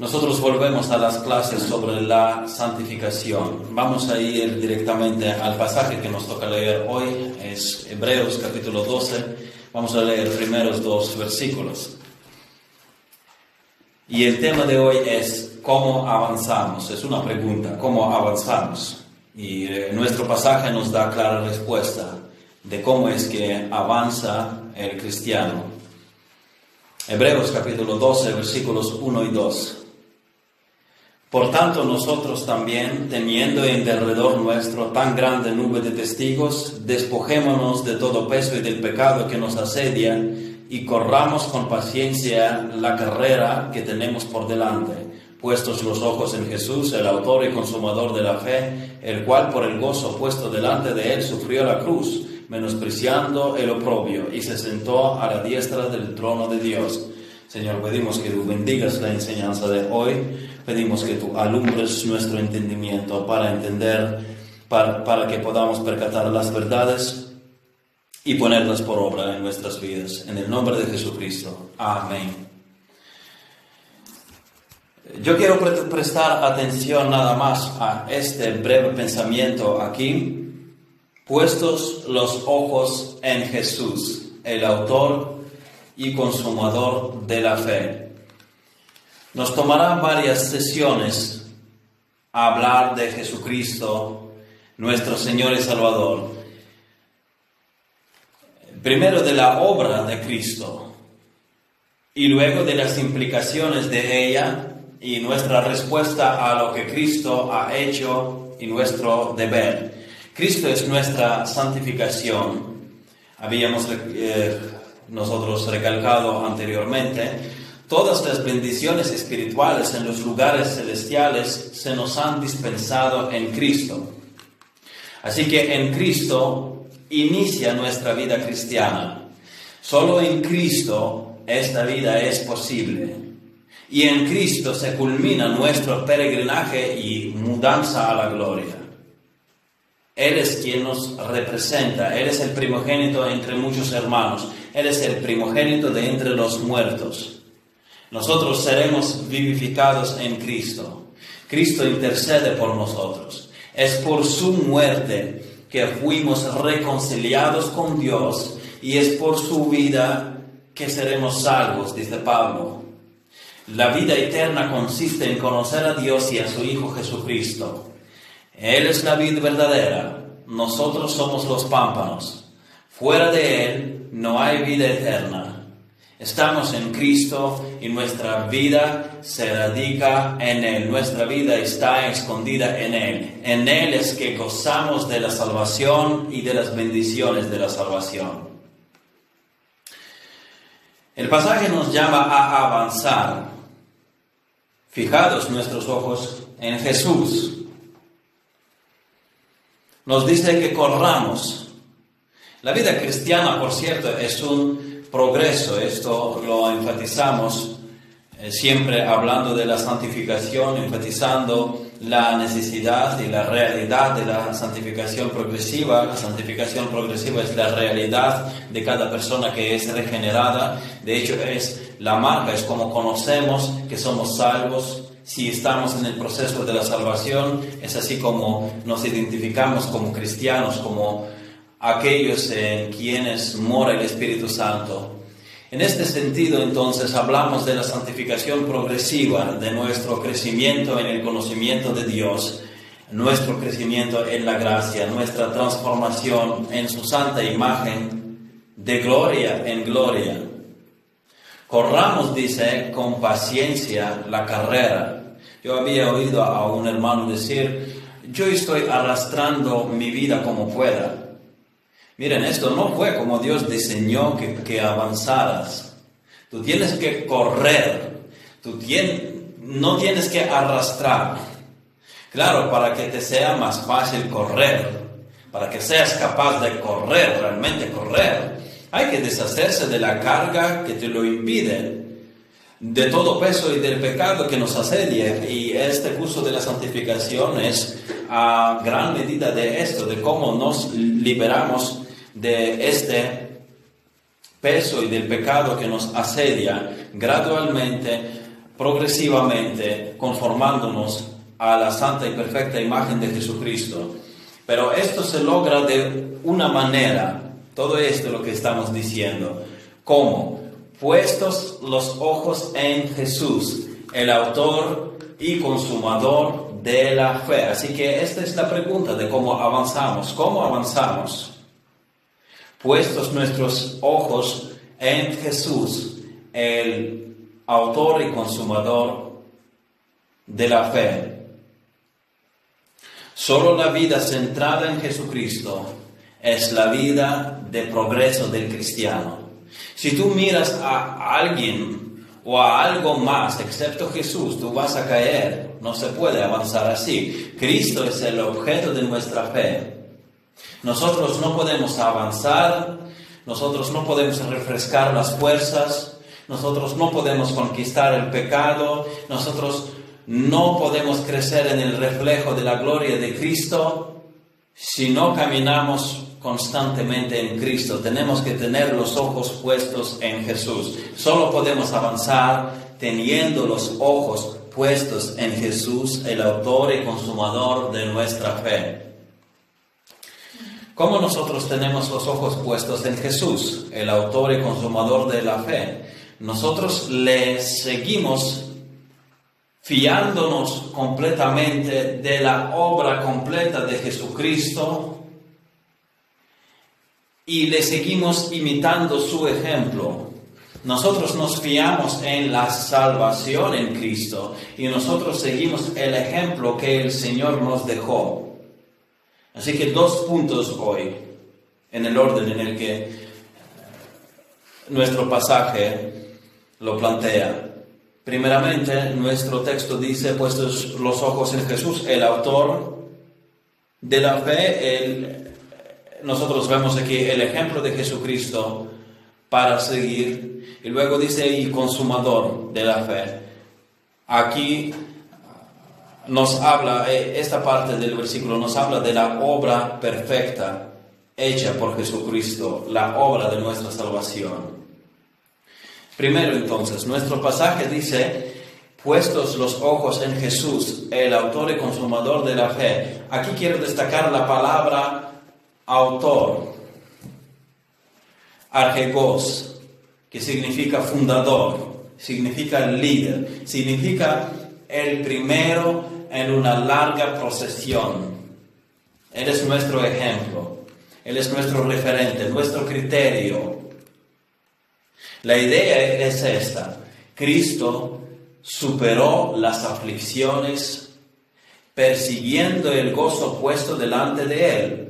Nosotros volvemos a las clases sobre la santificación. Vamos a ir directamente al pasaje que nos toca leer hoy, es Hebreos capítulo 12. Vamos a leer primeros dos versículos. Y el tema de hoy es cómo avanzamos. Es una pregunta, ¿cómo avanzamos? Y eh, nuestro pasaje nos da clara respuesta de cómo es que avanza el cristiano. Hebreos capítulo 12, versículos 1 y 2. Por tanto, nosotros también, teniendo en derredor nuestro tan grande nube de testigos, despojémonos de todo peso y del pecado que nos asedia y corramos con paciencia la carrera que tenemos por delante, puestos los ojos en Jesús, el autor y consumador de la fe, el cual por el gozo puesto delante de él sufrió la cruz, menospreciando el oprobio, y se sentó a la diestra del trono de Dios. Señor, pedimos que tú bendigas la enseñanza de hoy Pedimos que tú alumbres nuestro entendimiento para entender, para, para que podamos percatar las verdades y ponerlas por obra en nuestras vidas. En el nombre de Jesucristo. Amén. Yo quiero prestar atención nada más a este breve pensamiento aquí. Puestos los ojos en Jesús, el autor y consumador de la fe. Nos tomará varias sesiones hablar de Jesucristo, nuestro Señor y Salvador. Primero de la obra de Cristo y luego de las implicaciones de ella y nuestra respuesta a lo que Cristo ha hecho y nuestro deber. Cristo es nuestra santificación. Habíamos eh, nosotros recalcado anteriormente Todas las bendiciones espirituales en los lugares celestiales se nos han dispensado en Cristo. Así que en Cristo inicia nuestra vida cristiana. Solo en Cristo esta vida es posible. Y en Cristo se culmina nuestro peregrinaje y mudanza a la gloria. Él es quien nos representa, Él es el primogénito entre muchos hermanos, Él es el primogénito de entre los muertos. Nosotros seremos vivificados en Cristo. Cristo intercede por nosotros. Es por su muerte que fuimos reconciliados con Dios y es por su vida que seremos salvos, dice Pablo. La vida eterna consiste en conocer a Dios y a su Hijo Jesucristo. Él es la vida verdadera, nosotros somos los pámpanos. Fuera de Él no hay vida eterna. Estamos en Cristo y nuestra vida se radica en Él. Nuestra vida está escondida en Él. En Él es que gozamos de la salvación y de las bendiciones de la salvación. El pasaje nos llama a avanzar. Fijados nuestros ojos en Jesús. Nos dice que corramos. La vida cristiana, por cierto, es un progreso. Esto lo enfatizamos eh, siempre hablando de la santificación, enfatizando la necesidad y la realidad de la santificación progresiva. La santificación progresiva es la realidad de cada persona que es regenerada. De hecho, es la marca, es como conocemos que somos salvos. Si estamos en el proceso de la salvación, es así como nos identificamos como cristianos, como aquellos en quienes mora el Espíritu Santo. En este sentido, entonces, hablamos de la santificación progresiva, de nuestro crecimiento en el conocimiento de Dios, nuestro crecimiento en la gracia, nuestra transformación en su santa imagen, de gloria en gloria. Corramos, dice, con paciencia la carrera. Yo había oído a un hermano decir, yo estoy arrastrando mi vida como pueda. Miren, esto no fue como Dios diseñó que, avanzaras. Tú tienes que correr, tú no tienes que arrastrar. Claro, para que te sea más fácil correr, para que seas capaz de correr, realmente correr, hay que deshacerse de la carga que te lo impide, de todo peso y del pecado que nos asedia. Y este curso de la santificación es a gran medida de esto, de cómo nos liberamos de este peso y del pecado que nos asedia gradualmente progresivamente conformándonos a la santa y perfecta imagen de Jesucristo. Pero esto se logra de una manera, todo esto lo que estamos diciendo, como puestos los ojos en Jesús, el autor y consumador de la fe. Así que esta es la pregunta de cómo avanzamos. ¿Cómo avanzamos? Puestos nuestros ojos en Jesús, el autor y consumador de la fe. Solo la vida centrada en Jesucristo es la vida de progreso del cristiano. Si tú miras a alguien o a algo más excepto Jesús, tú vas a caer. No se puede avanzar así. Cristo es el objeto de nuestra fe. Nosotros no podemos avanzar, nosotros no podemos refrescar las fuerzas, nosotros no podemos conquistar el pecado, nosotros no podemos crecer en el reflejo de la gloria de Cristo si no caminamos constantemente en Cristo. Tenemos que tener los ojos puestos en Jesús. Solo podemos avanzar teniendo los ojos puestos en Jesús, el autor y consumador de nuestra fe. ¿Cómo nosotros tenemos los ojos puestos en Jesús, el autor y consumador de la fe? Nosotros le seguimos fiándonos completamente de la obra completa de Jesucristo y le seguimos imitando su ejemplo. Nosotros nos fiamos en la salvación en Cristo y nosotros seguimos el ejemplo que el Señor nos dejó. Así que dos puntos hoy en el orden en el que nuestro pasaje lo plantea. Primeramente, nuestro texto dice, puestos los ojos en Jesús, el autor de la fe, nosotros vemos aquí el ejemplo de Jesucristo para seguir, y luego dice, y consumador de la fe. Aquí nos habla, eh, esta parte del versículo nos habla de la obra perfecta hecha por Jesucristo, la obra de nuestra salvación. Primero entonces, nuestro pasaje dice, puestos los ojos en Jesús, el autor y consumador de la fe. Aquí quiero destacar la palabra autor, argegos, que significa fundador, significa líder, significa el primero en una larga procesión. Él es nuestro ejemplo, Él es nuestro referente, nuestro criterio, la idea es esta. Cristo superó las aflicciones persiguiendo el gozo puesto delante de él.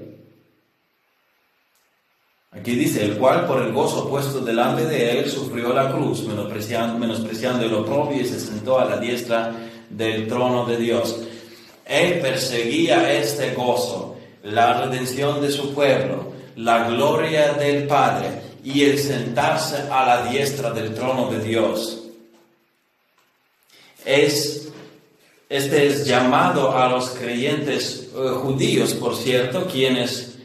Aquí dice, el cual por el gozo puesto delante de él sufrió la cruz, menospreciando, menospreciando el oprobio y se sentó a la diestra del trono de Dios. Él perseguía este gozo, la redención de su pueblo, la gloria del Padre y el sentarse a la diestra del trono de Dios. Es, este es llamado a los creyentes eh, judíos, por cierto, quienes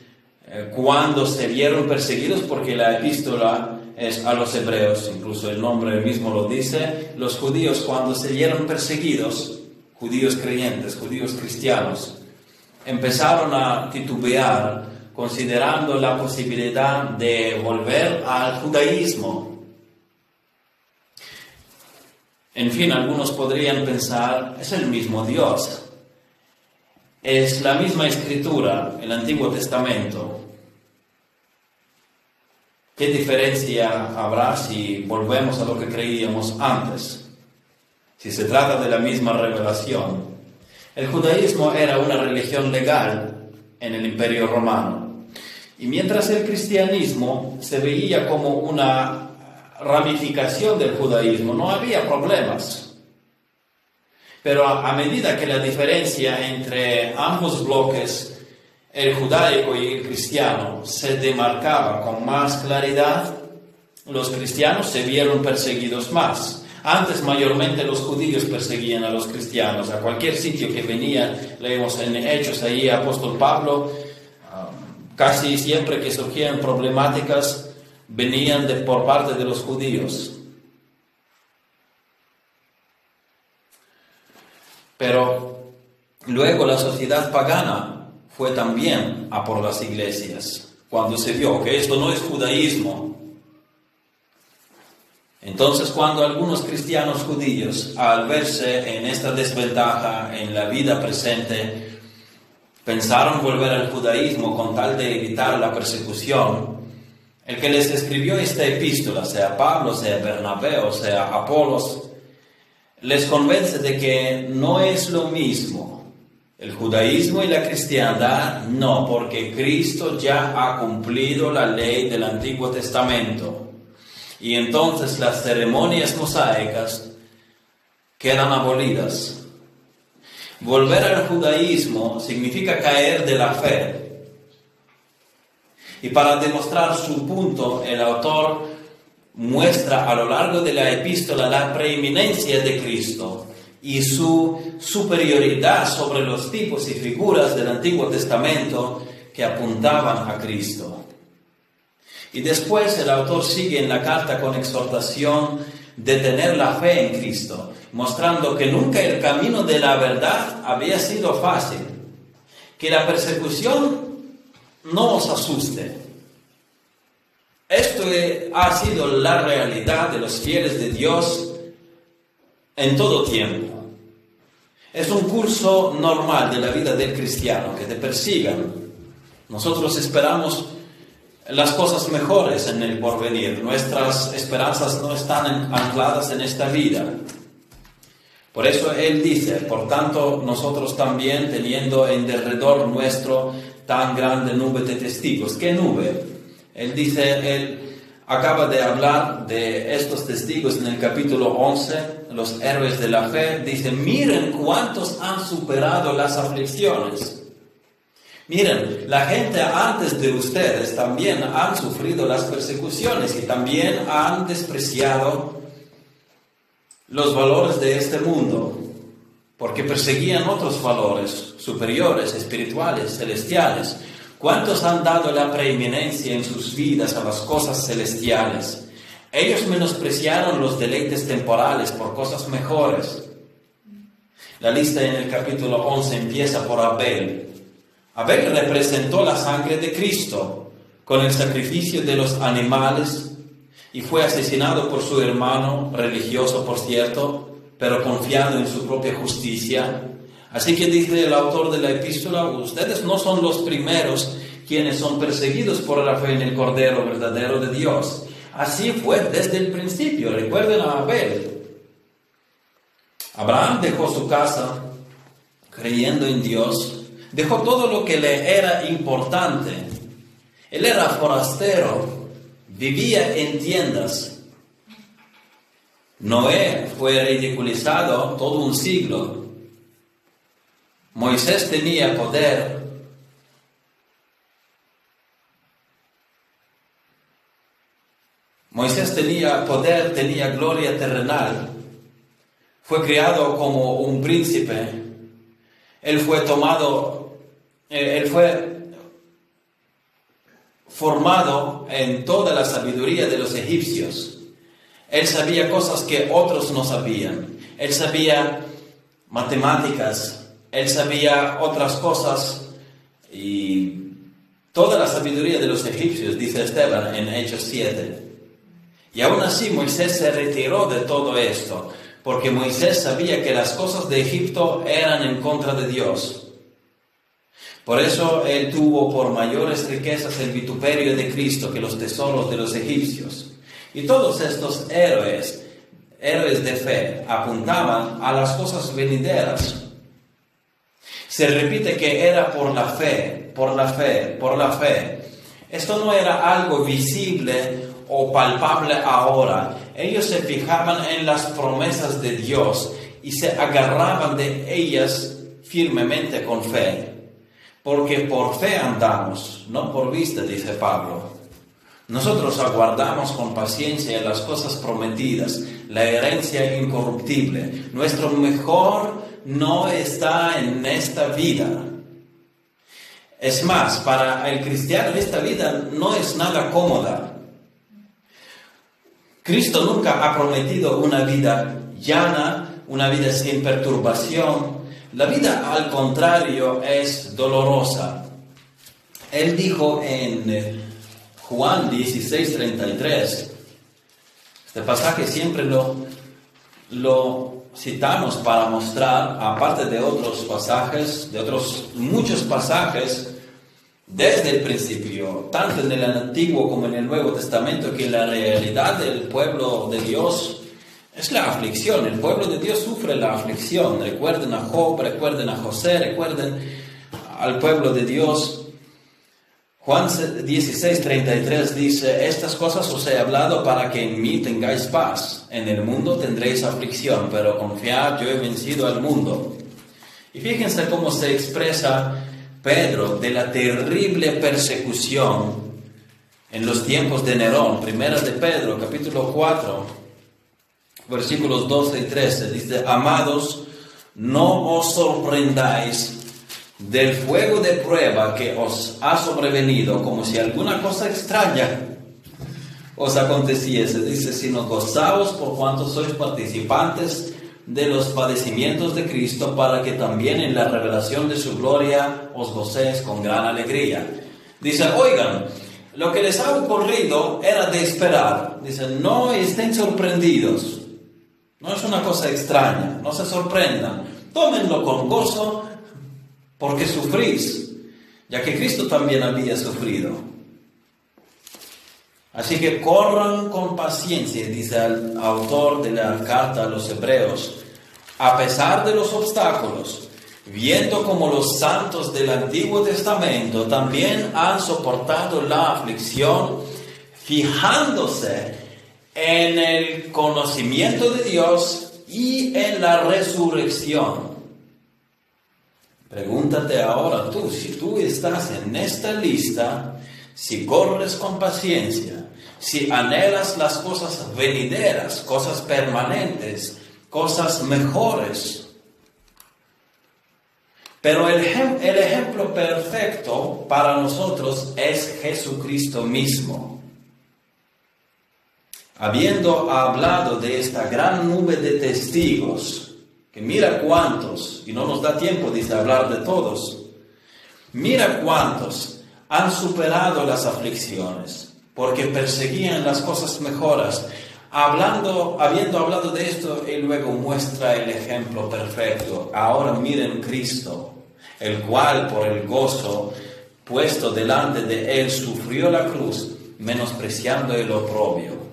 eh, cuando se vieron perseguidos, porque la epístola es a los hebreos, incluso el nombre mismo lo dice, los judíos cuando se vieron perseguidos, judíos creyentes, judíos cristianos, empezaron a titubear considerando la posibilidad de volver al judaísmo. En fin, algunos podrían pensar, es el mismo Dios, es la misma escritura, el Antiguo Testamento. ¿Qué diferencia habrá si volvemos a lo que creíamos antes? Si se trata de la misma revelación. El judaísmo era una religión legal en el imperio romano. Y mientras el cristianismo se veía como una ramificación del judaísmo, no había problemas. Pero a, medida que la diferencia entre ambos bloques, el judaico y el cristiano, se demarcaba con más claridad, los cristianos se vieron perseguidos más. Antes mayormente los judíos perseguían a los cristianos. A cualquier sitio que venía, leemos en Hechos ahí, apóstol Pablo Casi siempre que surgían problemáticas venían de, por parte de los judíos. Pero luego la sociedad pagana fue también a por las iglesias, cuando se vio que esto no es judaísmo. Entonces cuando algunos cristianos judíos, al verse en esta desventaja en la vida presente, pensaron volver al judaísmo con tal de evitar la persecución, el que les escribió esta epístola, sea Pablo, sea Bernabé o sea Apolos, les convence de que no es lo mismo el judaísmo y la cristiandad, no, porque Cristo ya ha cumplido la ley del Antiguo Testamento. Y entonces las ceremonias mosaicas quedan abolidas. Volver al judaísmo significa caer de la fe. Y para demostrar su punto, el autor muestra a lo largo de la epístola la preeminencia de Cristo y su superioridad sobre los tipos y figuras del Antiguo Testamento que apuntaban a Cristo. Y después el autor sigue en la carta con exhortación de tener la fe en Cristo, mostrando que nunca el camino de la verdad había sido fácil, que la persecución no os asuste, esto ha sido la realidad de los fieles de Dios en todo tiempo. Es un curso normal de la vida del cristiano, que te persigan. Nosotros esperamos las cosas mejores en el porvenir. Nuestras esperanzas no están ancladas en esta vida. Por eso Él dice, por tanto, nosotros también, teniendo en derredor nuestro tan grande nube de testigos. ¿Qué nube? Él dice, él acaba de hablar de estos testigos en el capítulo 11, los héroes de la fe. Dice, miren cuántos han superado las aflicciones. Miren, la gente antes de ustedes también han sufrido las persecuciones y también han despreciado los valores de este mundo, porque perseguían otros valores superiores, espirituales, celestiales. ¿Cuántos han dado la preeminencia en sus vidas a las cosas celestiales? Ellos menospreciaron los deleites temporales por cosas mejores. La lista en el capítulo 11 empieza por Abel. Abel representó la sangre de Cristo con el sacrificio de los animales y fue asesinado por su hermano, religioso por cierto, pero confiado en su propia justicia, Así que dice el autor de la epístola, ustedes no son los primeros quienes son perseguidos por la fe en el Cordero verdadero de Dios. Así fue desde el principio. Recuerden a Abel. Abraham dejó su casa creyendo en Dios, dejó todo lo que le era importante. Él era forastero, vivía en tiendas. Noé fue ridiculizado todo un siglo Moisés tenía poder. Moisés tenía poder, tenía gloria terrenal. Fue criado como un príncipe. Él fue tomado, eh, él fue formado en toda la sabiduría de los egipcios. Él sabía cosas que otros no sabían. Él sabía matemáticas, él sabía otras cosas y toda la sabiduría de los egipcios, dice Esteban en Hechos 7. Y aún así Moisés se retiró de todo esto, porque Moisés sabía que las cosas de Egipto eran en contra de Dios. Por eso él tuvo por mayores riquezas el vituperio de Cristo que los tesoros de los egipcios. Y todos estos héroes, héroes de fe, apuntaban a las cosas venideras. Se repite que era por la fe, por la fe, por la fe. Esto no era algo visible o palpable ahora. Ellos se fijaban en las promesas de Dios y se agarraban de ellas firmemente con fe. Porque por fe andamos, no por vista, dice Pablo. Nosotros aguardamos con paciencia las cosas prometidas, la herencia incorruptible, nuestro mejor no está en esta vida. Es más, para el cristiano esta vida no es nada cómoda. Cristo nunca ha prometido una vida llana, una vida sin perturbación. La vida al contrario es dolorosa. Él dijo en eh, Juan 16:33, este pasaje siempre lo, lo citamos para mostrar, aparte de otros pasajes, de otros muchos pasajes, desde el principio, tanto en el Antiguo como en el Nuevo Testamento, que la realidad del pueblo de Dios es la aflicción. El pueblo de Dios sufre la aflicción. Recuerden a Job, recuerden a José, recuerden al pueblo de Dios. Juan 16, 33 dice, estas cosas os he hablado para que en mí tengáis paz. En el mundo tendréis aflicción, pero confiad, yo he vencido al mundo. Y fíjense cómo se expresa Pedro de la terrible persecución en los tiempos de Nerón. Primera de Pedro, capítulo 4, versículos 12 y 13. Dice, amados, no os sorprendáis del fuego de prueba que os ha sobrevenido como si alguna cosa extraña os aconteciese. Dice, sino gozaos por cuanto sois participantes de los padecimientos de Cristo para que también en la revelación de su gloria os gocéis con gran alegría. Dice, oigan, lo que les ha ocurrido era de esperar. Dice, no estén sorprendidos. No es una cosa extraña, no se sorprendan. Tómenlo con gozo porque sufrís, ya que Cristo también había sufrido. Así que corran con paciencia, dice el autor de la carta a los hebreos, a pesar de los obstáculos, viendo como los santos del Antiguo Testamento también han soportado la aflicción, fijándose en el conocimiento de Dios y en la resurrección. Pregúntate ahora tú, si tú estás en esta lista, si corres con paciencia, si anhelas las cosas venideras, cosas permanentes, cosas mejores. Pero el, el, ejemplo perfecto para nosotros es Jesucristo mismo. Habiendo hablado de esta gran nube de testigos, que mira cuántos, y no nos da tiempo de hablar de todos, mira cuántos han superado las aflicciones, porque perseguían las cosas mejoras. Hablando, habiendo hablado de esto, él luego muestra el ejemplo perfecto. Ahora miren Cristo, el cual por el gozo puesto delante de él sufrió la cruz, menospreciando el oprobio.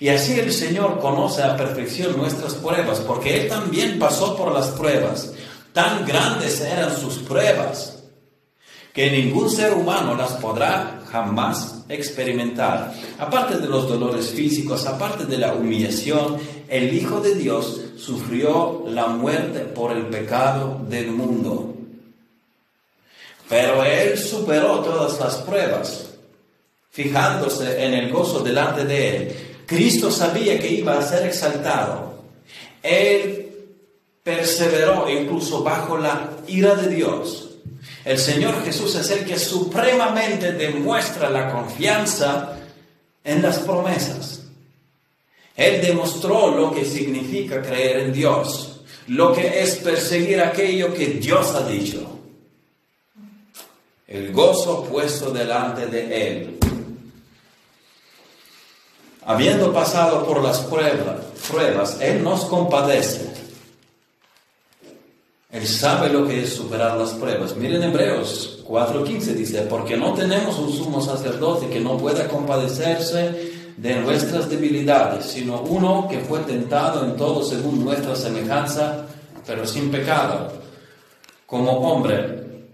Y así el Señor conoce a perfección nuestras pruebas, porque Él también pasó por las pruebas. Tan grandes eran sus pruebas, que ningún ser humano las podrá jamás experimentar. Aparte de los dolores físicos, aparte de la humillación, el Hijo de Dios sufrió la muerte por el pecado del mundo. Pero Él superó todas las pruebas, fijándose en el gozo delante de Él. Cristo sabía que iba a ser exaltado. Él perseveró incluso bajo la ira de Dios el Señor Jesús es el que supremamente demuestra la confianza en las promesas. Él demostró lo que significa creer en Dios, lo que es perseguir aquello que Dios ha dicho. El gozo puesto delante de Él. Habiendo pasado por las pruebas, pruebas Él nos compadece él sabe lo que es superar las pruebas. Miren Hebreos 4.15 dice, porque no tenemos un sumo sacerdote que no pueda compadecerse de nuestras debilidades, sino uno que fue tentado en todo según nuestra semejanza, pero sin pecado. Como hombre,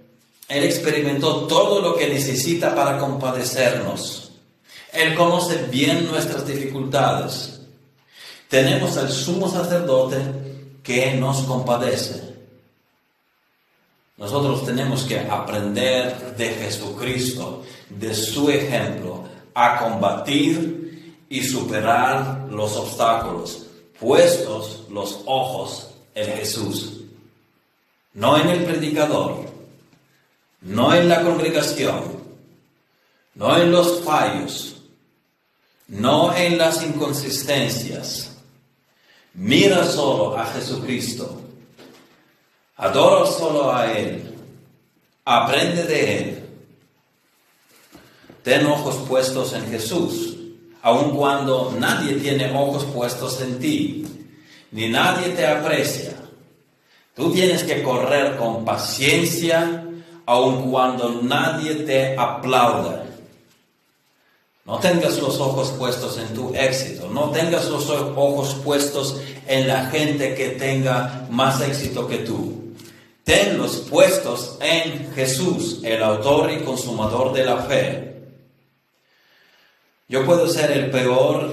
Él experimentó todo lo que necesita para compadecernos. Él conoce bien nuestras dificultades. Tenemos al sumo sacerdote que nos compadece. Nosotros tenemos que aprender de Jesucristo, de su ejemplo, a combatir y superar los obstáculos, puestos los ojos en Jesús, no en el predicador, no en la congregación, no en los fallos, no en las inconsistencias, Mira solo a Jesucristo. Adora solo a Él. Aprende de Él. Ten ojos puestos en Jesús, aun cuando nadie tiene ojos puestos en ti, ni nadie te aprecia. Tú tienes que correr con paciencia, aun cuando nadie te aplauda. No tengas los ojos puestos en tu éxito, no tengas los ojos puestos en la gente que tenga más éxito que tú. Tenlos puestos en Jesús, el autor y consumador de la fe. Yo puedo ser el peor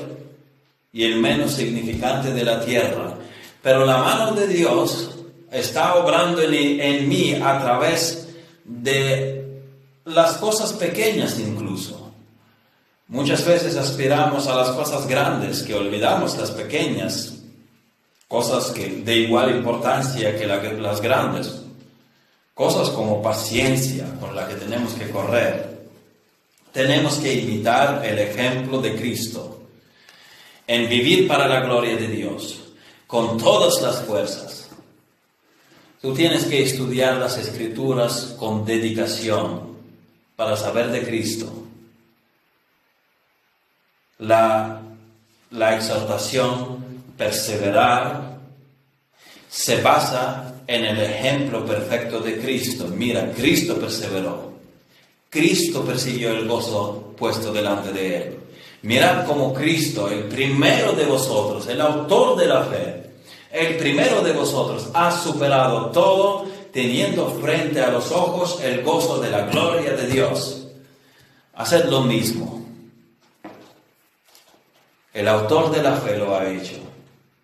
y el menos significante de la tierra, pero la mano de Dios está obrando en, en mí a través de las cosas pequeñas incluso. Muchas veces aspiramos a las cosas grandes que olvidamos las pequeñas, cosas que, de igual importancia que las grandes, cosas como paciencia con la que tenemos que correr. Tenemos que imitar el ejemplo de Cristo en vivir para la gloria de Dios, con todas las fuerzas. Tú tienes que estudiar las escrituras con dedicación para saber de Cristo la, la exaltación, perseverar, se basa en el ejemplo perfecto de Cristo. Mira, Cristo perseveró. Cristo persiguió el gozo puesto delante de él. Mirad cómo Cristo, el primero de vosotros, el autor de la fe, el primero de vosotros, ha superado todo teniendo frente a los ojos el gozo de la gloria de Dios. Haced lo mismo. El autor de la fe lo ha hecho.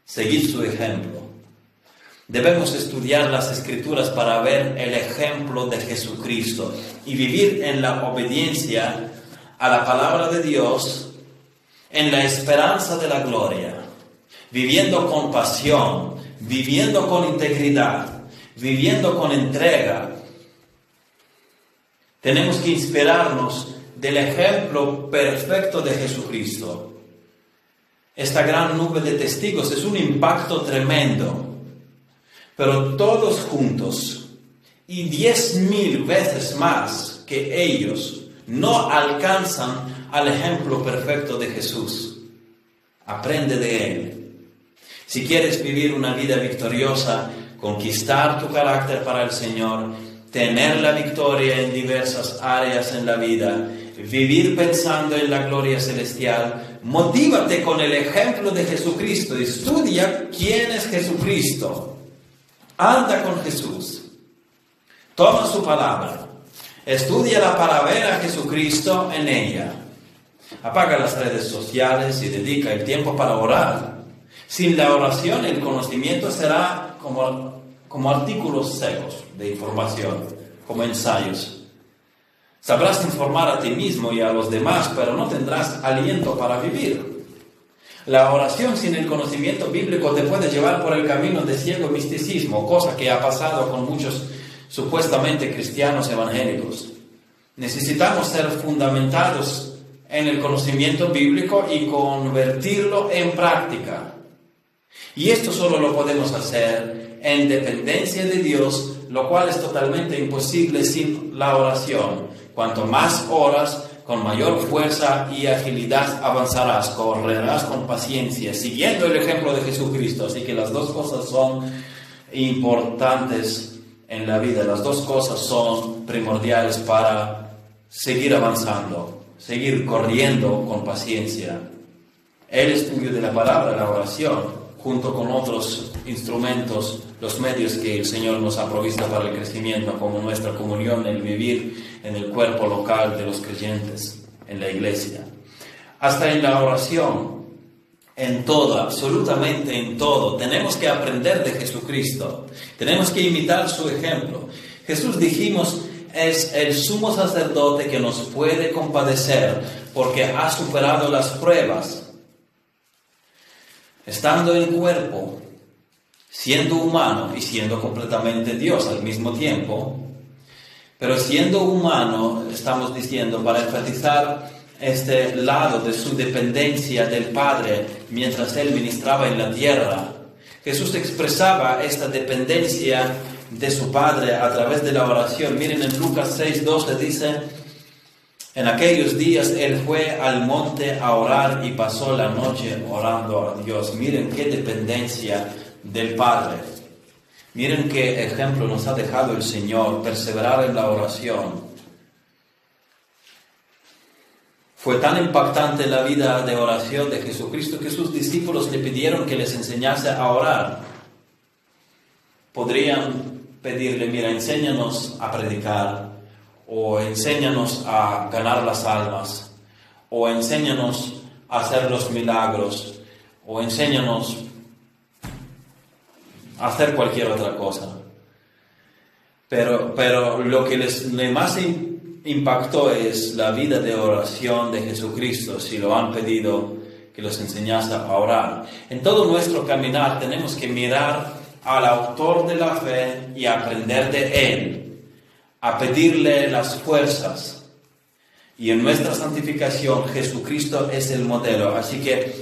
Seguid su ejemplo. Debemos estudiar las escrituras para ver el ejemplo de Jesucristo y vivir en la obediencia a la palabra de Dios, en la esperanza de la gloria, viviendo con pasión, viviendo con integridad, viviendo con entrega. Tenemos que inspirarnos del ejemplo perfecto de Jesucristo esta gran nube de testigos es un impacto tremendo. Pero todos juntos y diez mil veces más que ellos no alcanzan al ejemplo perfecto de Jesús. Aprende de Él. Si quieres vivir una vida victoriosa, conquistar tu carácter para el Señor, tener la victoria en diversas áreas en la vida, vivir pensando en la gloria celestial, motívate con el ejemplo de Jesucristo, estudia quién es Jesucristo, anda con Jesús, toma su palabra, estudia la para ver a Jesucristo en ella, apaga las redes sociales y dedica el tiempo para orar. Sin la oración el conocimiento será como, como artículos secos de información, como ensayos. Sabrás informar a ti mismo y a los demás, pero no tendrás aliento para vivir. La oración sin el conocimiento bíblico te puede llevar por el camino de ciego misticismo, cosa que ha pasado con muchos supuestamente cristianos evangélicos. Necesitamos ser fundamentados en el conocimiento bíblico y convertirlo en práctica. Y esto solo lo podemos hacer en dependencia de Dios, lo cual es totalmente imposible sin la oración. Cuanto más horas, con mayor fuerza y agilidad avanzarás, correrás con paciencia, siguiendo el ejemplo de Jesucristo. Así que las dos cosas son importantes en la vida, las dos cosas son primordiales para seguir avanzando, seguir corriendo con paciencia. El estudio de la palabra, la oración, junto con otros instrumentos, los medios que el Señor nos ha provisto para el crecimiento, como nuestra comunión, el vivir en el cuerpo local de los creyentes, en la iglesia. Hasta en la oración, en todo, absolutamente en todo, tenemos que aprender de Jesucristo, tenemos que imitar su ejemplo. Jesús, dijimos, es el sumo sacerdote que nos puede compadecer porque ha superado las pruebas estando en cuerpo, siendo humano y siendo completamente Dios al mismo tiempo, pero siendo humano, estamos diciendo, para enfatizar este lado de su dependencia del Padre mientras Él ministraba en la tierra, Jesús expresaba esta dependencia de su Padre a través de la oración. Miren en Lucas 6:12 dice, en aquellos días él fue al monte a orar y pasó la noche orando a Dios. Miren qué dependencia del Padre. Miren qué ejemplo nos ha dejado el Señor, perseverar en la oración. Fue tan impactante la vida de oración de Jesucristo que sus discípulos le pidieron que les enseñase a orar. Podrían pedirle, mira, enséñanos a predicar, o enséñanos a ganar las almas, o enséñanos a hacer los milagros, o enséñanos hacer cualquier otra cosa. Pero, pero lo que les, más impactó es la vida de oración de Jesucristo, si lo han pedido que los enseñase a orar. En todo nuestro caminar tenemos que mirar al autor de la fe y aprender de él, a pedirle las fuerzas. Y en nuestra santificación Jesucristo es el modelo. Así que,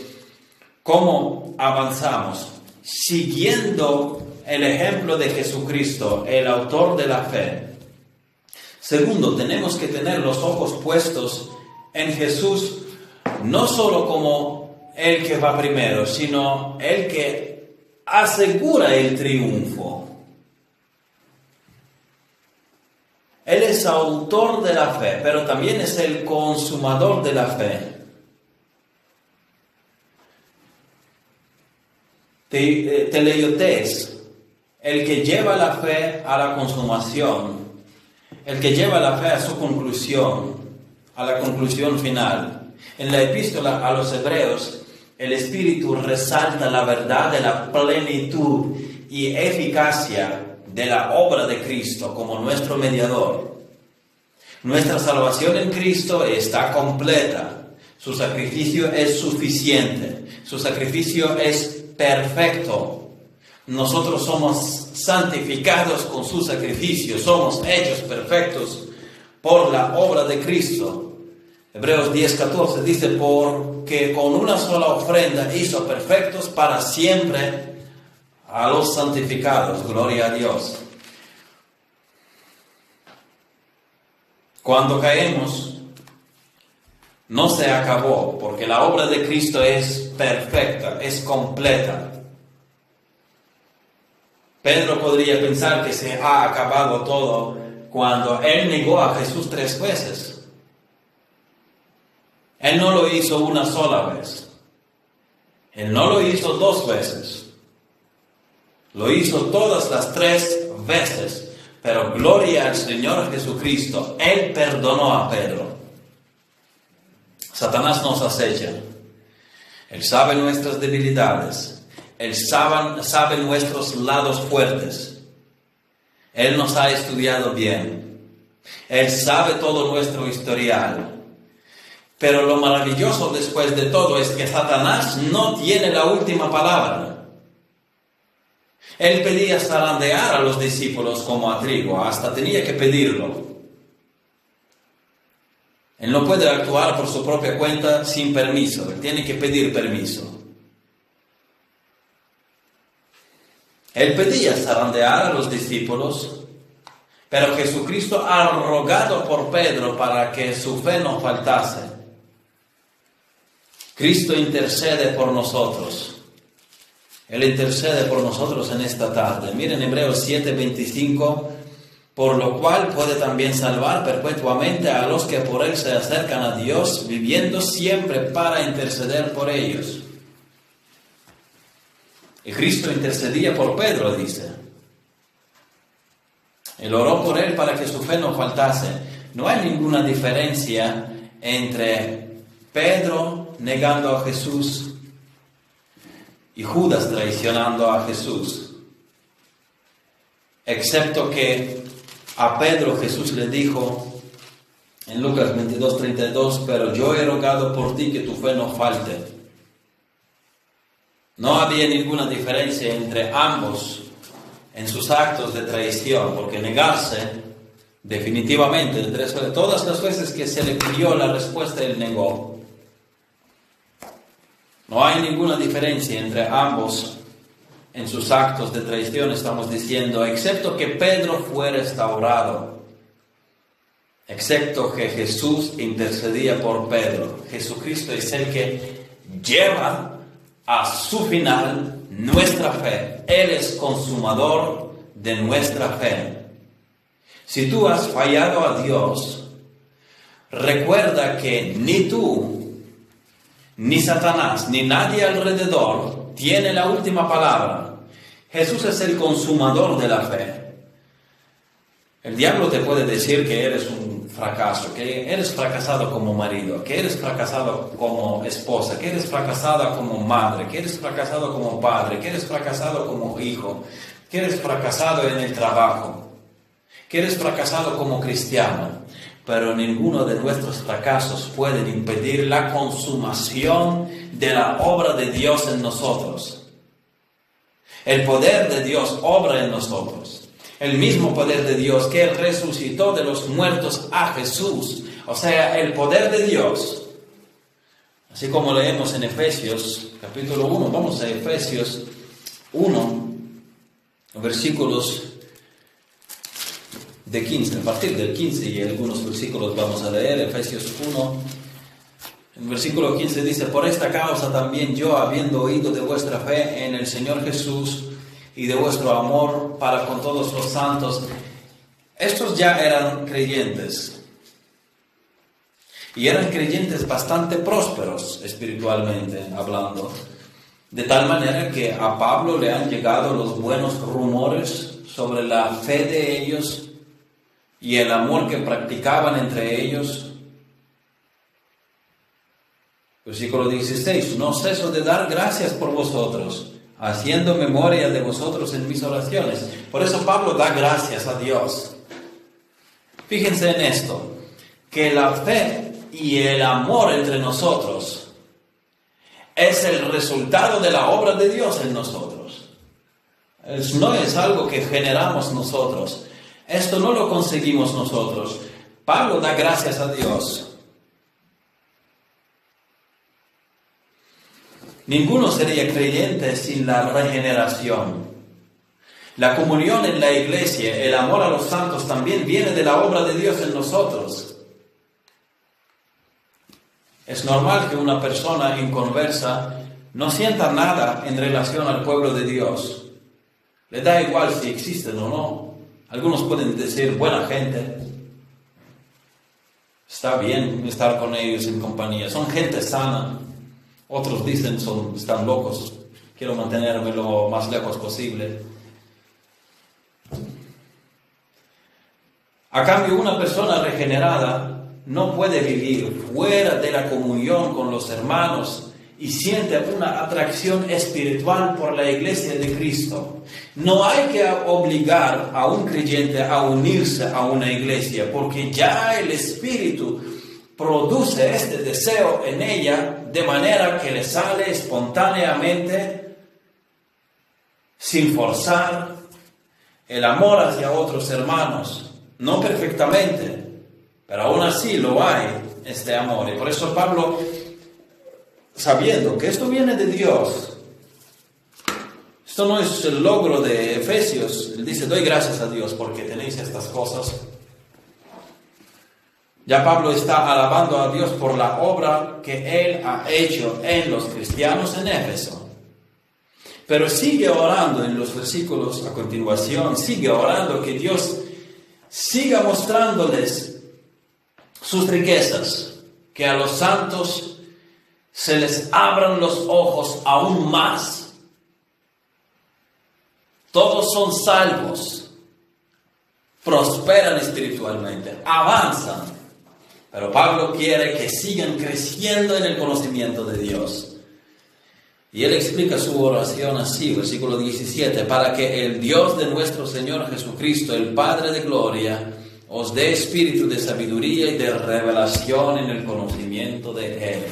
¿cómo avanzamos? Siguiendo el ejemplo de Jesucristo, el autor de la fe. Segundo, tenemos que tener los ojos puestos en Jesús, no solo como el que va primero, sino el que asegura el triunfo. Él es autor de la fe, pero también es el consumador de la fe. Eh, teleiotes, el que lleva la fe a la consumación, el que lleva la fe a su conclusión, a la conclusión final. En la epístola a los hebreos, el Espíritu resalta la verdad de la plenitud y eficacia de la obra de Cristo como nuestro mediador. Nuestra salvación en Cristo está completa. Su sacrificio es suficiente. Su sacrificio es perfecto. Nosotros somos santificados con su sacrificio. Somos hechos perfectos por la obra de Cristo. Hebreos 10:14 dice, porque con una sola ofrenda hizo perfectos para siempre a los santificados. Gloria a Dios. Cuando caemos, no se acabó, porque la obra de Cristo es perfecta, es completa. Pedro podría pensar que se ha acabado todo cuando él negó a Jesús tres veces. Él no lo hizo una sola vez. Él no lo hizo dos veces. Lo hizo todas las tres veces. Pero gloria al Señor Jesucristo. Él perdonó a Pedro. Satanás nos acecha. Él sabe nuestras debilidades. Él sabe, sabe nuestros lados fuertes. Él nos ha estudiado bien. Él sabe todo nuestro historial. Pero lo maravilloso después de todo es que Satanás no tiene la última palabra. Él pedía zarandear a los discípulos como a trigo, hasta tenía que pedirlo. Él no puede actuar por su propia cuenta sin permiso, él tiene que pedir permiso. Él pedía zarandear a los discípulos, pero Jesucristo ha rogado por Pedro para que su fe no faltase. Cristo intercede por nosotros. Él intercede por nosotros en esta tarde. Miren Hebreos 7:25, por lo cual puede también salvar perpetuamente a los que por Él se acercan a Dios, viviendo siempre para interceder por ellos. Y Cristo intercedía por Pedro, dice. Él oró por él para que su fe no faltase. No hay ninguna diferencia entre Pedro negando a Jesús y Judas traicionando a Jesús. Excepto que a Pedro Jesús le dijo en Lucas 22, 32, pero yo he rogado por ti que tu fe no falte. No había ninguna diferencia entre ambos en sus actos de traición, porque negarse definitivamente, todas las veces que se le pidió la respuesta, él negó. No hay ninguna diferencia entre ambos en sus actos de traición, estamos diciendo, excepto que Pedro fue restaurado, excepto que Jesús intercedía por Pedro. Jesucristo es el que lleva a su final nuestra fe. Él es consumador de nuestra fe. Si tú has fallado a Dios, recuerda que ni tú, ni Satanás, ni nadie alrededor tiene la última palabra. Jesús es el consumador de la fe. El diablo te puede decir que eres un fracaso, que eres fracasado como marido, que eres fracasado como esposa, que eres fracasada como madre, que eres fracasado como padre, que eres fracasado como hijo, que eres fracasado en el trabajo, que eres fracasado como cristiano. Pero ninguno de nuestros fracasos puede impedir la consumación de la obra de Dios en nosotros. El poder de Dios obra en nosotros el mismo poder de Dios que resucitó de los muertos a Jesús, o sea, el poder de Dios. Así como leemos en Efesios capítulo 1, vamos a Efesios 1, versículos de 15, a partir del 15 y algunos versículos vamos a leer, Efesios 1, en versículo 15 dice, por esta causa también yo, habiendo oído de vuestra fe en el Señor Jesús, y de vuestro amor para con todos los santos. Estos ya eran creyentes. Y eran creyentes bastante prósperos espiritualmente hablando. De tal manera que a Pablo le han llegado los buenos rumores sobre la fe de ellos y el amor que practicaban entre ellos. Versículo 16, no ceso de dar gracias por vosotros haciendo memoria de vosotros en mis oraciones. Por eso Pablo da gracias a Dios. Fíjense en esto, que la fe y el amor entre nosotros es el resultado de la obra de Dios en nosotros. no es algo que generamos nosotros. Esto no lo conseguimos nosotros. Pablo da gracias a Dios Ninguno sería creyente sin la regeneración. La comunión en la iglesia, el amor a los santos también viene de la obra de Dios en nosotros. Es normal que una persona inconversa no sienta nada en relación al pueblo de Dios. Le da igual si existen o no. Algunos pueden decir, buena gente, está bien estar con ellos en compañía, son gente sana. Otros dicen, son, están locos, quiero mantenerme lo más lejos posible. A cambio, una persona regenerada no puede vivir fuera de la comunión con los hermanos y siente una atracción espiritual por la iglesia de Cristo. No hay que obligar a un creyente a unirse a una iglesia porque ya el Espíritu produce este deseo en ella de manera que le sale espontáneamente, sin forzar, el amor hacia otros hermanos, no perfectamente, pero aún así lo hay, este amor. Y por eso Pablo, sabiendo que esto viene de Dios, esto no es el logro de Efesios, él dice, doy gracias a Dios porque tenéis estas cosas ya Pablo está alabando a Dios por la obra que él ha hecho en los cristianos en Éfeso. Pero sigue orando en los versículos a continuación, sigue orando que Dios siga mostrándoles sus riquezas, que a los santos se les abran los ojos aún más. Todos son salvos, prosperan espiritualmente, avanzan pero Pablo quiere que sigan creciendo en el conocimiento de Dios. Y él explica su oración así, versículo 17, para que el Dios de nuestro Señor Jesucristo, el Padre de Gloria, os dé espíritu de sabiduría y de revelación en el conocimiento de Él.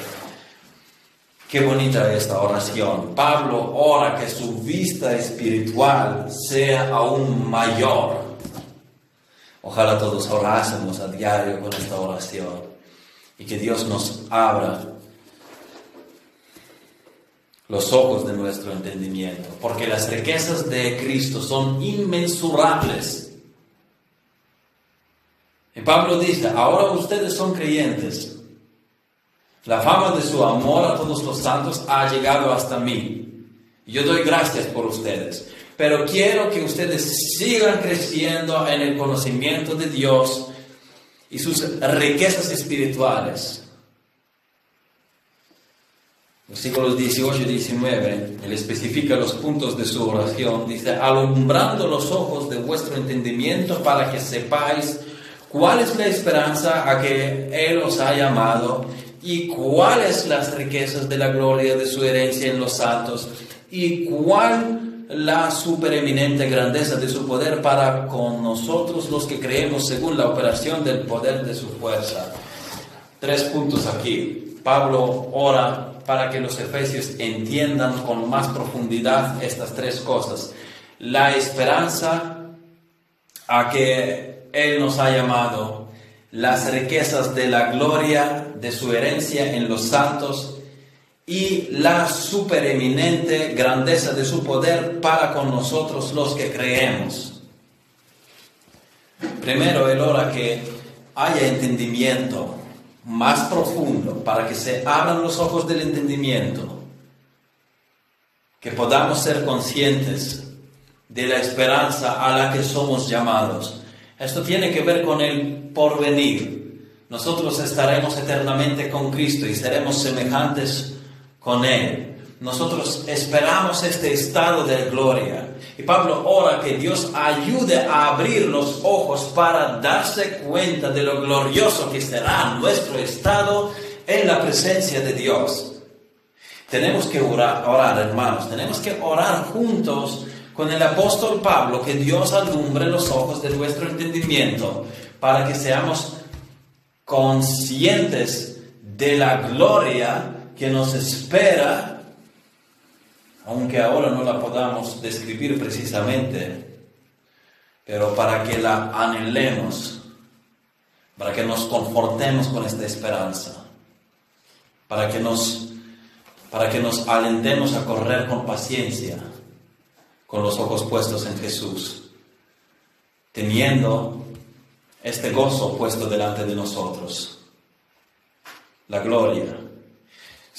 Qué bonita esta oración. Pablo ora que su vista espiritual sea aún mayor Ojalá todos orásemos a diario con esta oración y que Dios nos abra los ojos de nuestro entendimiento, porque las riquezas de Cristo son inmensurables. Y Pablo dice, ahora ustedes son creyentes. La fama de su amor a todos los santos ha llegado hasta mí. Yo doy gracias por ustedes. Pero quiero que ustedes sigan creciendo en el conocimiento de Dios y sus riquezas espirituales versículos 18 y 19, él especifica los puntos de su oración. Dice, alumbrando los ojos de vuestro entendimiento para que sepáis cuál es la esperanza a que Él os ha llamado y cuáles las riquezas de la gloria de su herencia en los santos y cuál la supereminente grandeza de su poder para con nosotros los que creemos según la operación del poder de su fuerza. Tres puntos aquí. Pablo ora para que los efesios entiendan con más profundidad estas tres cosas. La esperanza a que Él nos ha llamado, las riquezas de la gloria de su herencia en los santos y la supereminente grandeza de su poder para con nosotros los que creemos. Primero, Él ora que haya entendimiento más profundo, para que se abran los ojos del entendimiento, que podamos ser conscientes de la esperanza a la que somos llamados. Esto tiene que ver con el porvenir. Nosotros estaremos eternamente con Cristo y seremos semejantes con Él. Nosotros esperamos este estado de gloria. Y Pablo ora que Dios ayude a abrir los ojos para darse cuenta de lo glorioso que será nuestro estado en la presencia de Dios. Tenemos que orar, hermanos, tenemos que orar juntos con el apóstol Pablo, que Dios alumbre los ojos de nuestro entendimiento para que seamos conscientes de la gloria que nos espera aunque ahora no la podamos describir precisamente, pero para que la anhelemos, para que nos confortemos con esta esperanza, para que nos, para que nos alentemos a correr con paciencia, con los ojos puestos en Jesús, teniendo este gozo puesto delante de nosotros, la gloria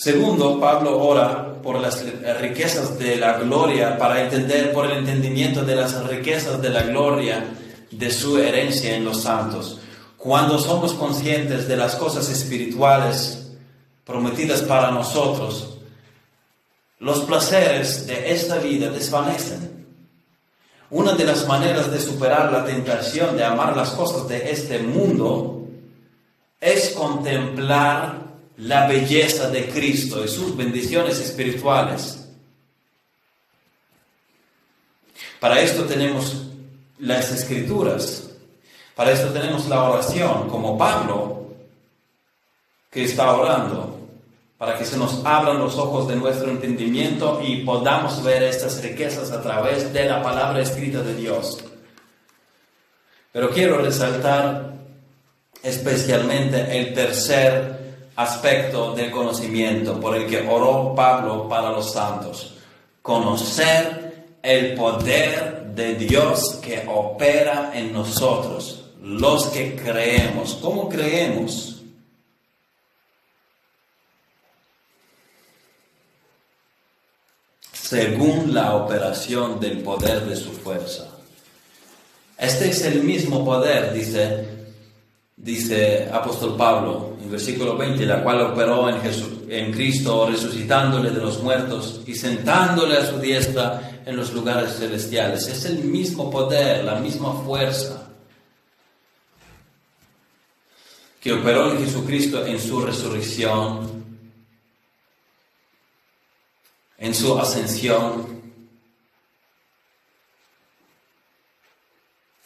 Segundo, Pablo ora por las riquezas de la gloria para entender, por el entendimiento de las riquezas de la gloria de su herencia en los santos. Cuando somos conscientes de las cosas espirituales prometidas para nosotros, los placeres de esta vida desvanecen. Una de las maneras de superar la tentación de amar las cosas de este mundo es contemplar la belleza de Cristo y sus bendiciones espirituales. Para esto tenemos las escrituras, para esto tenemos la oración, como Pablo, que está orando, para que se nos abran los ojos de nuestro entendimiento y podamos ver estas riquezas a través de la palabra escrita de Dios. Pero quiero resaltar especialmente el tercer aspecto del conocimiento por el que oró Pablo para los santos. Conocer el poder de Dios que opera en nosotros, los que creemos. ¿Cómo creemos? Según la operación del poder de su fuerza. Este es el mismo poder, dice dice apóstol Pablo en versículo 20, la cual operó en, en Cristo, resucitándole de los muertos y sentándole a su diestra en los lugares celestiales. Es el mismo poder, la misma fuerza que operó en Jesucristo en su resurrección, en su ascensión.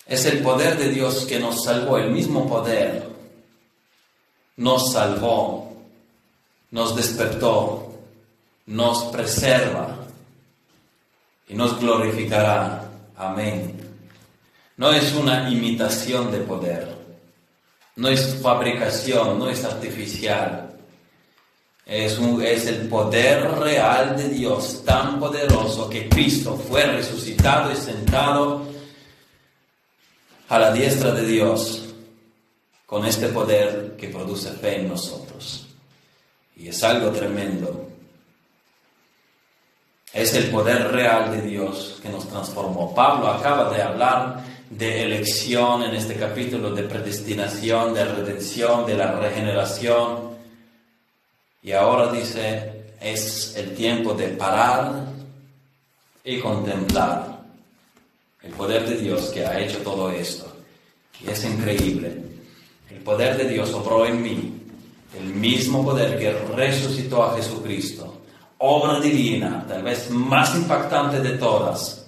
Es el poder de Dios que nos salvó, el mismo poder nos salvó, nos despertó, nos preserva y nos glorificará. Amén. No es una imitación de poder, no es fabricación, no es artificial. Es, un, es el poder real de Dios, tan poderoso que Cristo fue resucitado y sentado a la diestra de Dios con este poder que produce fe en nosotros. Y es algo tremendo. Es el poder real de Dios que nos transformó. Pablo acaba de hablar de elección en este capítulo, de predestinación, de redención, de la regeneración. Y ahora dice, es el tiempo de parar y contemplar el poder de Dios que ha hecho todo esto. Y es increíble. El poder de Dios obró en mí, el mismo poder que resucitó a Jesucristo obra divina, tal vez más impactante de todas,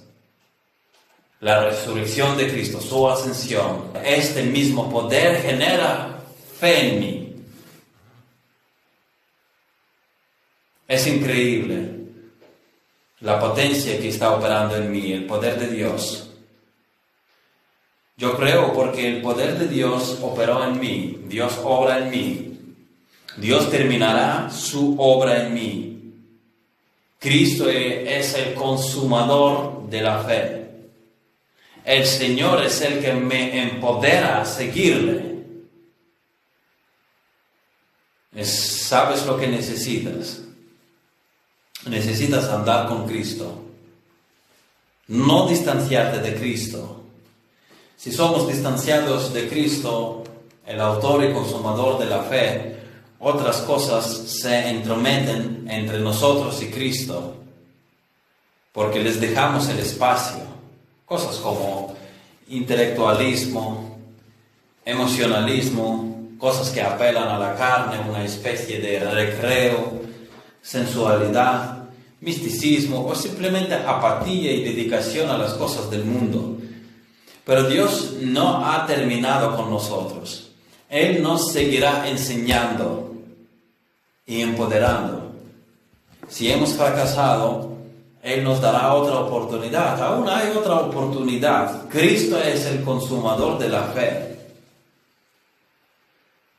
la resurrección de Cristo, su ascensión, este mismo poder genera fe en mí. Es increíble la potencia que está operando en mí, el poder de Dios. Yo creo porque el poder de Dios operó en mí, Dios obra en mí, Dios terminará su obra en mí. Cristo es el consumador de la fe. El Señor es el que me empodera a seguirle. ¿Sabes lo que necesitas? Necesitas andar con Cristo. No distanciarte de Cristo. Si somos distanciados de Cristo, el autor y consumador de la fe, otras cosas se entrometen entre nosotros y Cristo, porque les dejamos el espacio. Cosas como intelectualismo, emocionalismo, cosas que apelan a la carne, una especie de recreo, sensualidad, misticismo o simplemente apatía y dedicación a las cosas del mundo. Pero Dios no ha terminado con nosotros. Él nos seguirá enseñando y empoderando. Si hemos fracasado, Él nos dará otra oportunidad. Aún hay otra oportunidad. Cristo es el consumador de la fe.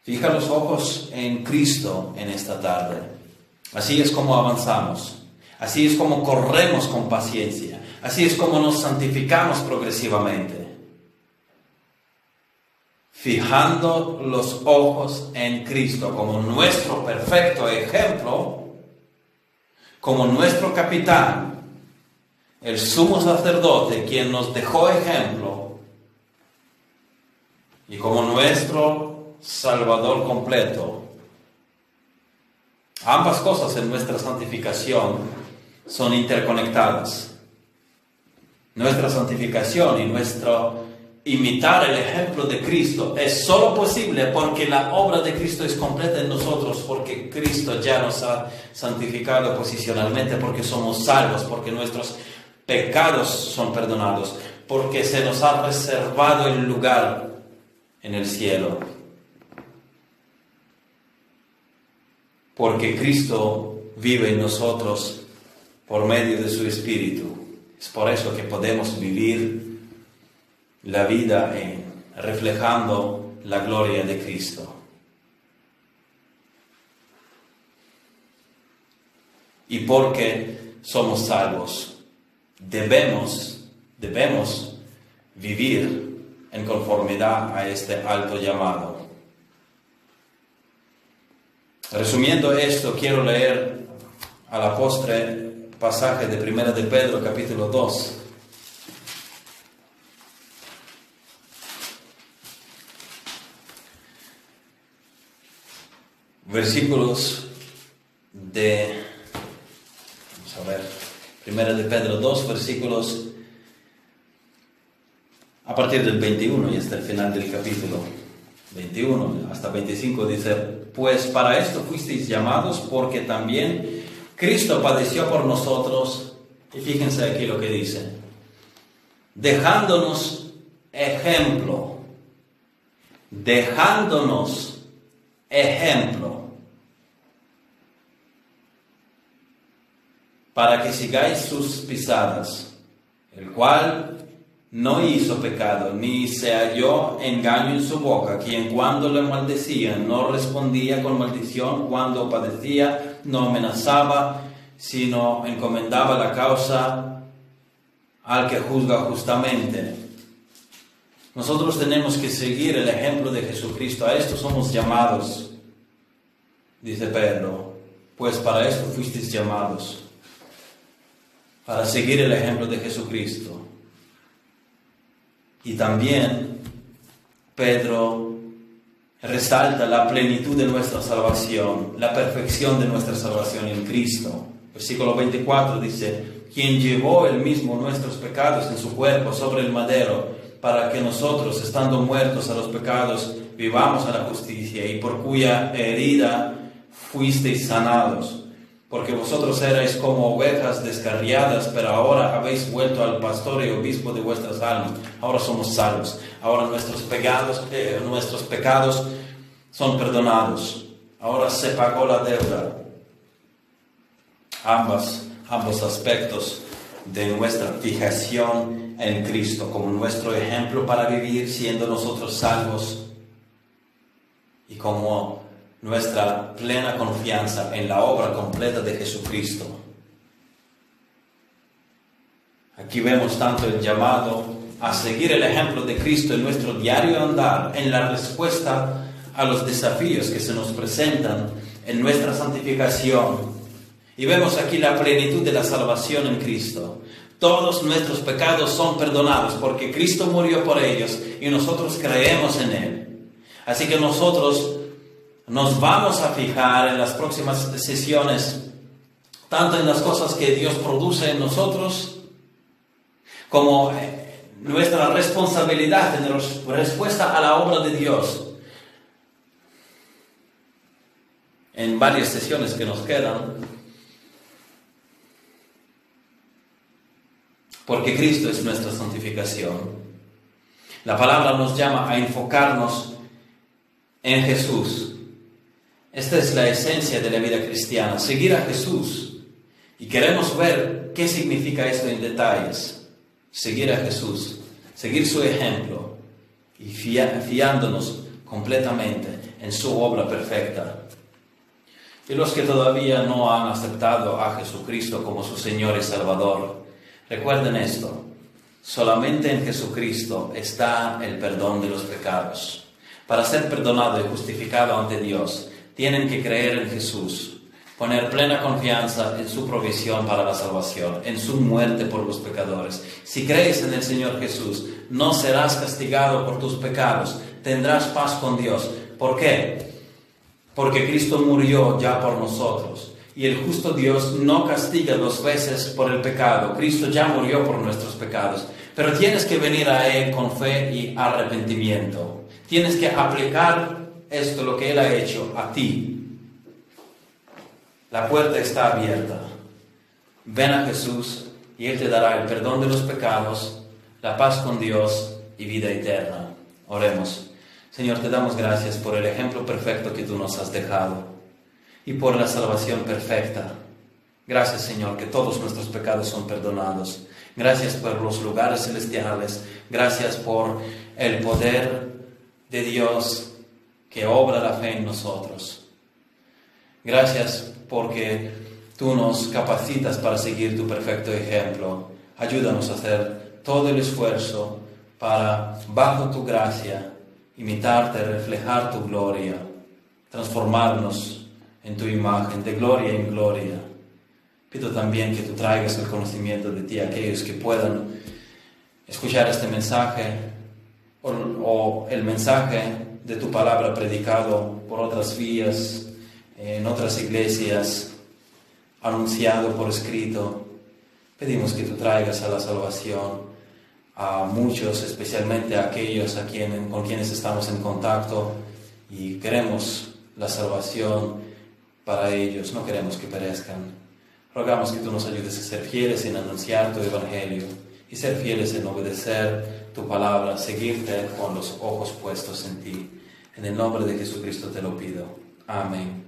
Fija los ojos en Cristo en esta tarde. Así es como avanzamos. Así es como corremos con paciencia. Así es como nos santificamos progresivamente fijando los ojos en Cristo como nuestro perfecto ejemplo, como nuestro capitán, el sumo sacerdote quien nos dejó ejemplo, y como nuestro Salvador completo. Ambas cosas en nuestra santificación son interconectadas. Nuestra santificación y nuestro imitar el ejemplo de Cristo es solo posible porque la obra de Cristo es completa en nosotros, porque Cristo ya nos ha santificado posicionalmente, porque somos salvos, porque nuestros pecados son perdonados, porque se nos ha reservado el lugar en el cielo. Porque Cristo vive en nosotros por medio de su Espíritu. Es por eso que podemos vivir la vida reflejando la gloria de Cristo. Y porque somos salvos, debemos, debemos vivir en conformidad a este alto llamado. Resumiendo esto, quiero leer a la postre pasaje de Primera de Pedro, capítulo 2. Versículos de, vamos a ver, primera de Pedro 2, versículos a partir del 21 y hasta el final del capítulo 21 hasta 25 dice, pues para esto fuisteis llamados porque también Cristo padeció por nosotros, y fíjense aquí lo que dice, dejándonos ejemplo, dejándonos ejemplo para que sigáis sus pisadas, el cual, no hizo pecado, ni se halló engaño en su boca, quien cuando le maldecía no respondía con maldición, cuando padecía no amenazaba, sino encomendaba la causa al que juzga justamente. Nosotros tenemos que seguir el ejemplo de Jesucristo, a esto somos llamados, dice Pedro, pues para esto fuisteis llamados, para seguir el ejemplo de Jesucristo. Y también Pedro resalta la plenitud de nuestra salvación, la perfección de nuestra salvación en Cristo. Versículo 24 dice, quien llevó el mismo nuestros pecados en su cuerpo sobre el madero, para que nosotros, estando muertos a los pecados, vivamos a la justicia, y por cuya herida fuisteis sanados porque vosotros erais como ovejas descarriadas, pero ahora habéis vuelto al pastor y obispo de vuestras almas. Ahora somos salvos. Ahora nuestros pecados, eh, nuestros pecados son perdonados. Ahora se pagó la deuda. Ambas, ambos aspectos de nuestra fijación en Cristo como nuestro ejemplo para vivir siendo nosotros salvos y como nuestra plena confianza en la obra completa de Jesucristo. Aquí vemos tanto el llamado a seguir el ejemplo de Cristo en nuestro diario andar, en la respuesta a los desafíos que se nos presentan en nuestra santificación. Y vemos aquí la plenitud de la salvación en Cristo. Todos nuestros pecados son perdonados porque Cristo murió por ellos y nosotros creemos en Él. Así que nosotros nos vamos a fijar en las próximas sesiones, tanto en las cosas que Dios produce en nosotros, como eh, nuestra responsabilidad en respuesta a la obra de Dios. En varias sesiones que nos quedan, porque Cristo es nuestra santificación. La palabra nos llama a enfocarnos en Jesús esta es la esencia de la vida cristiana, seguir a Jesús. Y queremos ver qué significa esto en detalles. Seguir a Jesús, seguir su ejemplo y fiándonos completamente en su obra perfecta. Y los que todavía no han aceptado a Jesucristo como su Señor y Salvador, recuerden esto, solamente en Jesucristo está el perdón de los pecados. Para ser perdonado y justificado ante Dios, tienen que creer en Jesús, poner plena confianza en su provisión para la salvación, en su muerte por los pecadores. Si crees en el Señor Jesús, no serás castigado por tus pecados, tendrás paz con Dios. ¿Por qué? Porque Cristo murió ya por nosotros. Y el justo Dios no castiga dos veces por el pecado. Cristo ya murió por nuestros pecados. Pero tienes que venir a Él con fe y arrepentimiento. Tienes que aplicar esto lo que Él ha hecho a ti. La puerta está abierta. Ven a Jesús y Él te dará el perdón de los pecados, la paz con Dios y vida eterna. Oremos. Señor, te damos gracias por el ejemplo perfecto que tú nos has dejado y por la salvación perfecta. Gracias, Señor, que todos nuestros pecados son perdonados. Gracias por los lugares celestiales. Gracias por el poder de Dios que obra la fe en nosotros. Gracias porque tú nos capacitas para seguir tu perfecto ejemplo. Ayúdanos a hacer todo el esfuerzo para, bajo tu gracia, imitarte, reflejar tu gloria, transformarnos en tu imagen, de gloria en gloria. Pido también que tú traigas el conocimiento de ti a aquellos que puedan escuchar este mensaje o, o el mensaje de tu palabra predicado por otras vías, en otras iglesias, anunciado por escrito. Pedimos que tú traigas a la salvación a muchos, especialmente a aquellos a quien, con quienes estamos en contacto y queremos la salvación para ellos, no queremos que perezcan. Rogamos que tú nos ayudes a ser fieles en anunciar tu evangelio y ser fieles en obedecer tu palabra, seguirte con los ojos puestos en ti. En el nombre de Jesucristo te lo pido. Amén.